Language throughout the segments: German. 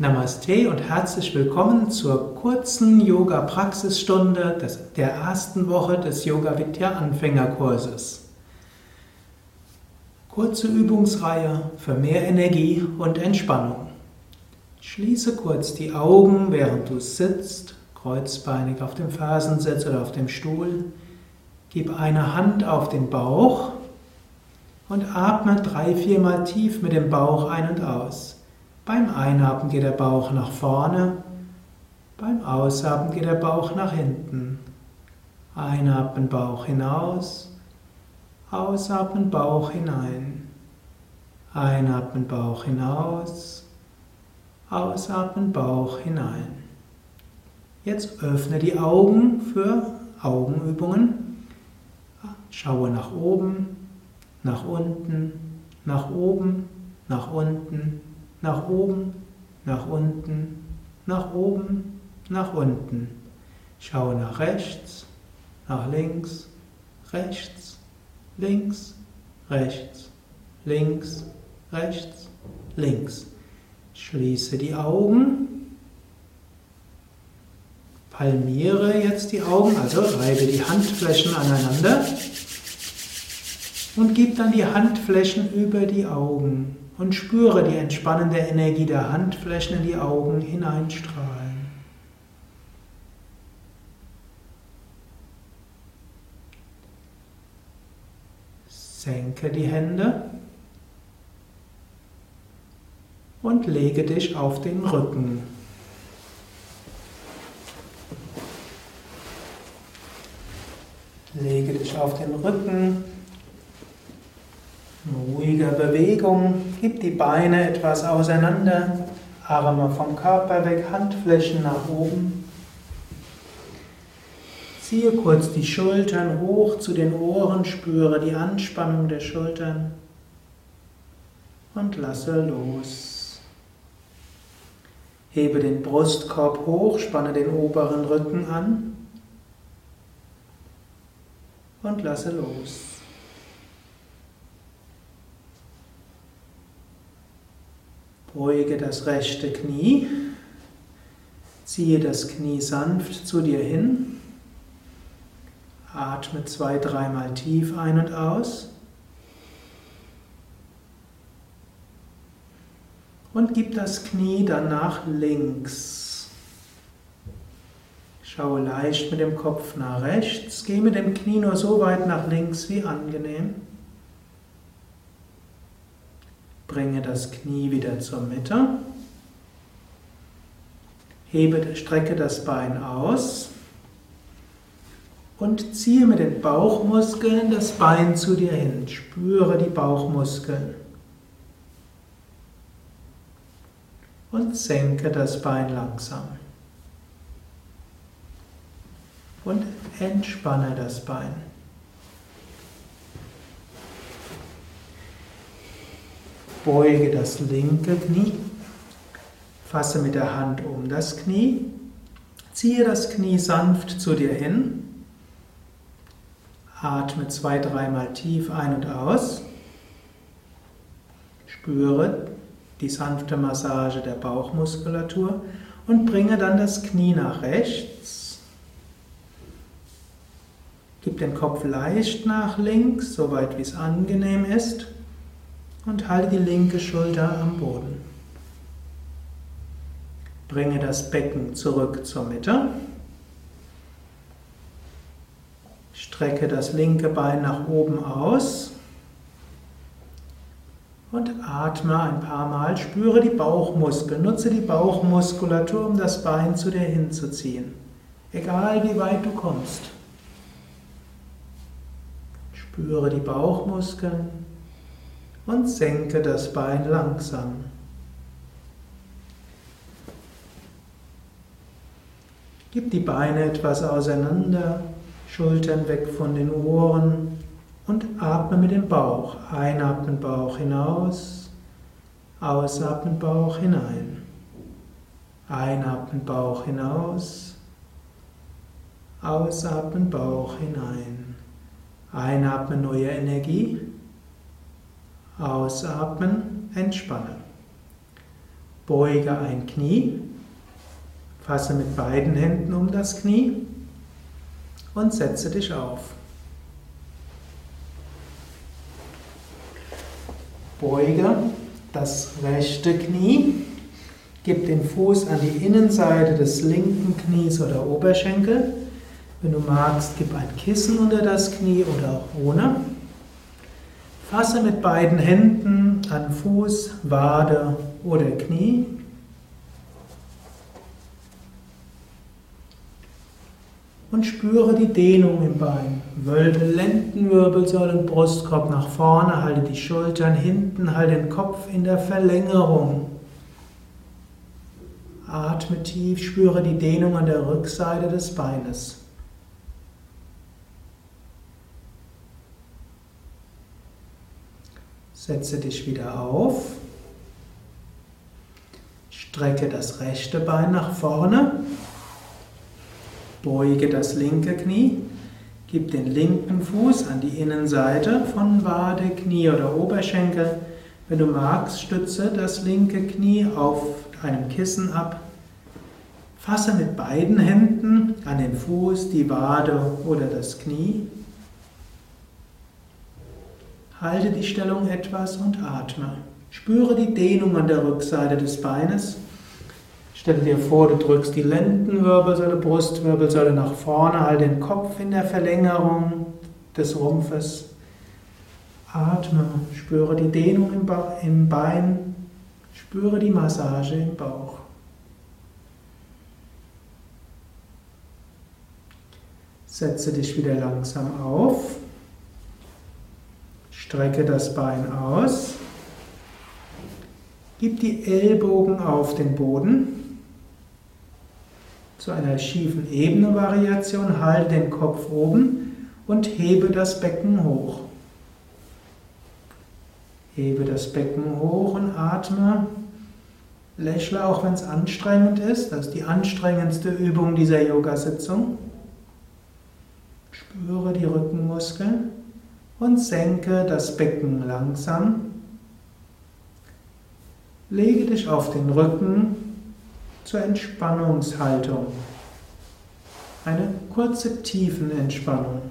Namaste und herzlich willkommen zur kurzen Yoga-Praxisstunde der ersten Woche des Yoga Vidya Anfängerkurses. Kurze Übungsreihe für mehr Energie und Entspannung. Schließe kurz die Augen, während du sitzt, kreuzbeinig auf dem Fersensitz oder auf dem Stuhl. Gib eine Hand auf den Bauch und atme drei, viermal tief mit dem Bauch ein und aus. Beim Einatmen geht der Bauch nach vorne, beim Ausatmen geht der Bauch nach hinten. Einatmen Bauch hinaus, ausatmen Bauch hinein. Einatmen Bauch hinaus, ausatmen Bauch hinein. Jetzt öffne die Augen für Augenübungen. Schaue nach oben, nach unten, nach oben, nach unten, nach oben, nach unten, nach oben, nach unten. Schaue nach rechts, nach links, rechts, links, rechts, links, rechts, links. Schließe die Augen. Palmiere jetzt die Augen, also reibe die Handflächen aneinander und gib dann die Handflächen über die Augen und spüre die entspannende Energie der Handflächen in die Augen hineinstrahlen. Senke die Hände und lege dich auf den Rücken. Lege dich auf den Rücken ruhiger Bewegung. Gib die Beine etwas auseinander, Arme vom Körper weg, Handflächen nach oben. Ziehe kurz die Schultern hoch zu den Ohren, spüre die Anspannung der Schultern und lasse los. Hebe den Brustkorb hoch, spanne den oberen Rücken an und lasse los. Beuge das rechte Knie, ziehe das Knie sanft zu dir hin, atme zwei, dreimal tief ein und aus und gib das Knie dann nach links. Schaue leicht mit dem Kopf nach rechts, gehe mit dem Knie nur so weit nach links wie angenehm. Bringe das Knie wieder zur Mitte. Hebe, strecke das Bein aus und ziehe mit den Bauchmuskeln das Bein zu dir hin. Spüre die Bauchmuskeln. Und senke das Bein langsam. Und entspanne das Bein. Beuge das linke Knie, fasse mit der Hand um das Knie, ziehe das Knie sanft zu dir hin, atme zwei, dreimal tief ein und aus, spüre die sanfte Massage der Bauchmuskulatur und bringe dann das Knie nach rechts. Gib den Kopf leicht nach links, soweit wie es angenehm ist und halte die linke Schulter am Boden. Bringe das Becken zurück zur Mitte. Strecke das linke Bein nach oben aus und atme ein paar Mal. Spüre die Bauchmuskeln. Nutze die Bauchmuskulatur, um das Bein zu dir hinzuziehen. Egal wie weit du kommst. Spüre die Bauchmuskeln und senke das Bein langsam. Gib die Beine etwas auseinander, Schultern weg von den Ohren und atme mit dem Bauch. Einatmen Bauch hinaus, ausatmen Bauch hinein. Einatmen Bauch hinaus, ausatmen Bauch hinein. Einatmen neue Energie. Ausatmen, entspannen. Beuge ein Knie, fasse mit beiden Händen um das Knie und setze dich auf. Beuge das rechte Knie, gib den Fuß an die Innenseite des linken Knies oder Oberschenkel. Wenn du magst, gib ein Kissen unter das Knie oder auch ohne. Fasse mit beiden Händen an Fuß, Wade oder Knie. Und spüre die Dehnung im Bein. Wölbe Lendenwirbelsäule und Brustkorb nach vorne, halte die Schultern hinten, halte den Kopf in der Verlängerung. Atme tief, spüre die Dehnung an der Rückseite des Beines. Setze dich wieder auf. Strecke das rechte Bein nach vorne. Beuge das linke Knie. Gib den linken Fuß an die Innenseite von Wade, Knie oder Oberschenkel. Wenn du magst, stütze das linke Knie auf einem Kissen ab. Fasse mit beiden Händen an den Fuß, die Wade oder das Knie. Halte die Stellung etwas und atme. Spüre die Dehnung an der Rückseite des Beines. Stelle dir vor, du drückst die Lendenwirbelsäule, Brustwirbelsäule nach vorne, halte den Kopf in der Verlängerung des Rumpfes. Atme, spüre die Dehnung im, Bein, spüre die Massage im Bauch. Setze dich wieder langsam auf. Strecke das Bein aus. Gib die Ellbogen auf den Boden. Zu einer schiefen Ebene-Variation halte den Kopf oben und hebe das Becken hoch. Hebe das Becken hoch und atme. Lächle auch, wenn es anstrengend ist. Das ist die anstrengendste Übung dieser Yoga-Sitzung. Spüre die Rückenmuskeln und senke das Becken langsam. Lege dich auf den Rücken zur Entspannungshaltung. Eine kurze Tiefenentspannung.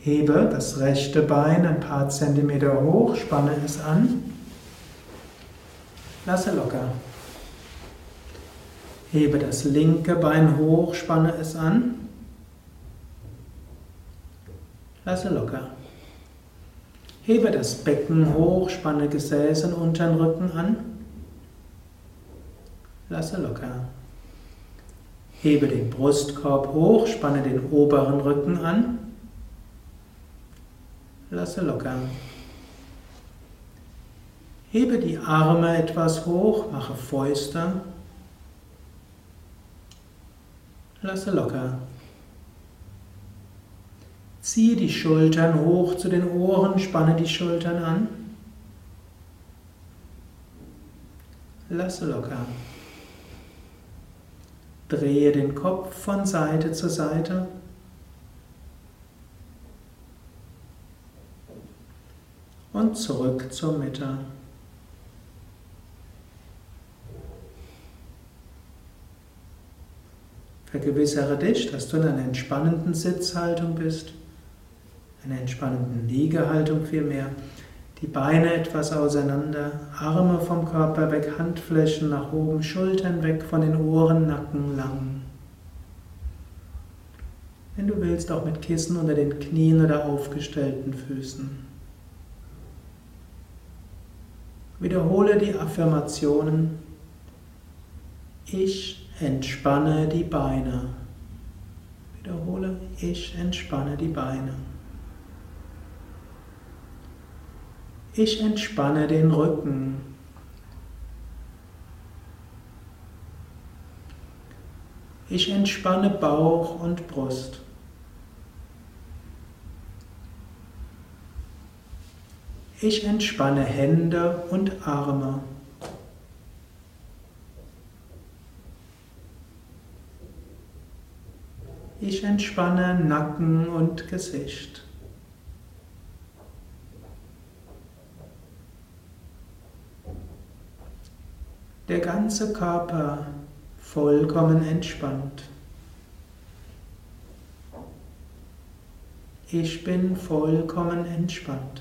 Hebe das rechte Bein ein paar Zentimeter hoch, spanne es an. Lasse locker. Hebe das linke Bein hoch, spanne es an. Lasse locker. Hebe das Becken hoch, spanne Gesäß und unteren Rücken an. Lasse locker. Hebe den Brustkorb hoch, spanne den oberen Rücken an. Lasse locker. Hebe die Arme etwas hoch, mache Fäuste. Lasse locker. Ziehe die Schultern hoch zu den Ohren, spanne die Schultern an. Lasse locker. Drehe den Kopf von Seite zu Seite. Und zurück zur Mitte. Vergewissere dich, dass du in einer entspannenden Sitzhaltung bist, einer entspannenden Liegehaltung vielmehr. Die Beine etwas auseinander, Arme vom Körper weg, Handflächen nach oben, Schultern weg von den Ohren, Nacken lang. Wenn du willst, auch mit Kissen unter den Knien oder aufgestellten Füßen. Wiederhole die Affirmationen. Ich entspanne die Beine. Wiederhole, ich entspanne die Beine. Ich entspanne den Rücken. Ich entspanne Bauch und Brust. Ich entspanne Hände und Arme. Ich entspanne Nacken und Gesicht. Der ganze Körper vollkommen entspannt. Ich bin vollkommen entspannt.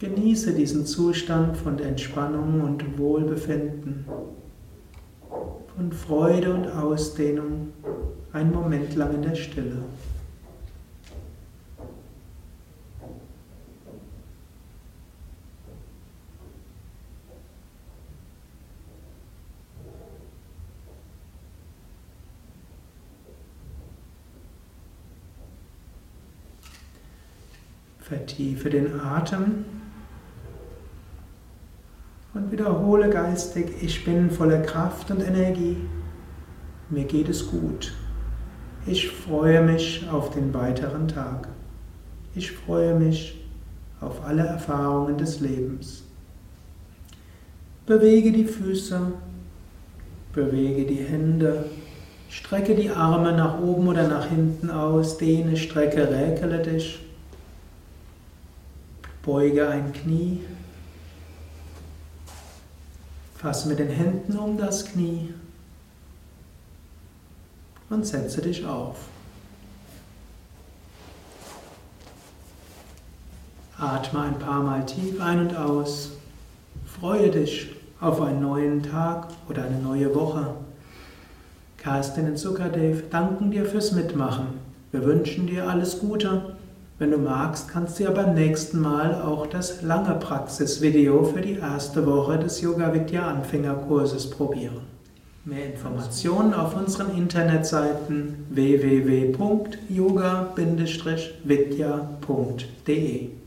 Genieße diesen Zustand von Entspannung und Wohlbefinden, von Freude und Ausdehnung. Einen Moment lang in der Stille. Vertiefe den Atem wiederhole geistig, ich bin voller Kraft und Energie. Mir geht es gut. Ich freue mich auf den weiteren Tag. Ich freue mich auf alle Erfahrungen des Lebens. Bewege die Füße, bewege die Hände, strecke die Arme nach oben oder nach hinten aus, dehne, strecke, räkele dich. Beuge ein Knie. Fasse mit den Händen um das Knie und setze dich auf. Atme ein paar Mal tief ein und aus. Freue dich auf einen neuen Tag oder eine neue Woche. Kerstin und Sukadev danken dir fürs Mitmachen. Wir wünschen dir alles Gute wenn du magst, kannst du ja beim nächsten Mal auch das lange Praxisvideo für die erste Woche des Yoga Vidya Anfängerkurses probieren. Mehr Informationen auf unseren Internetseiten www.yoga-vidya.de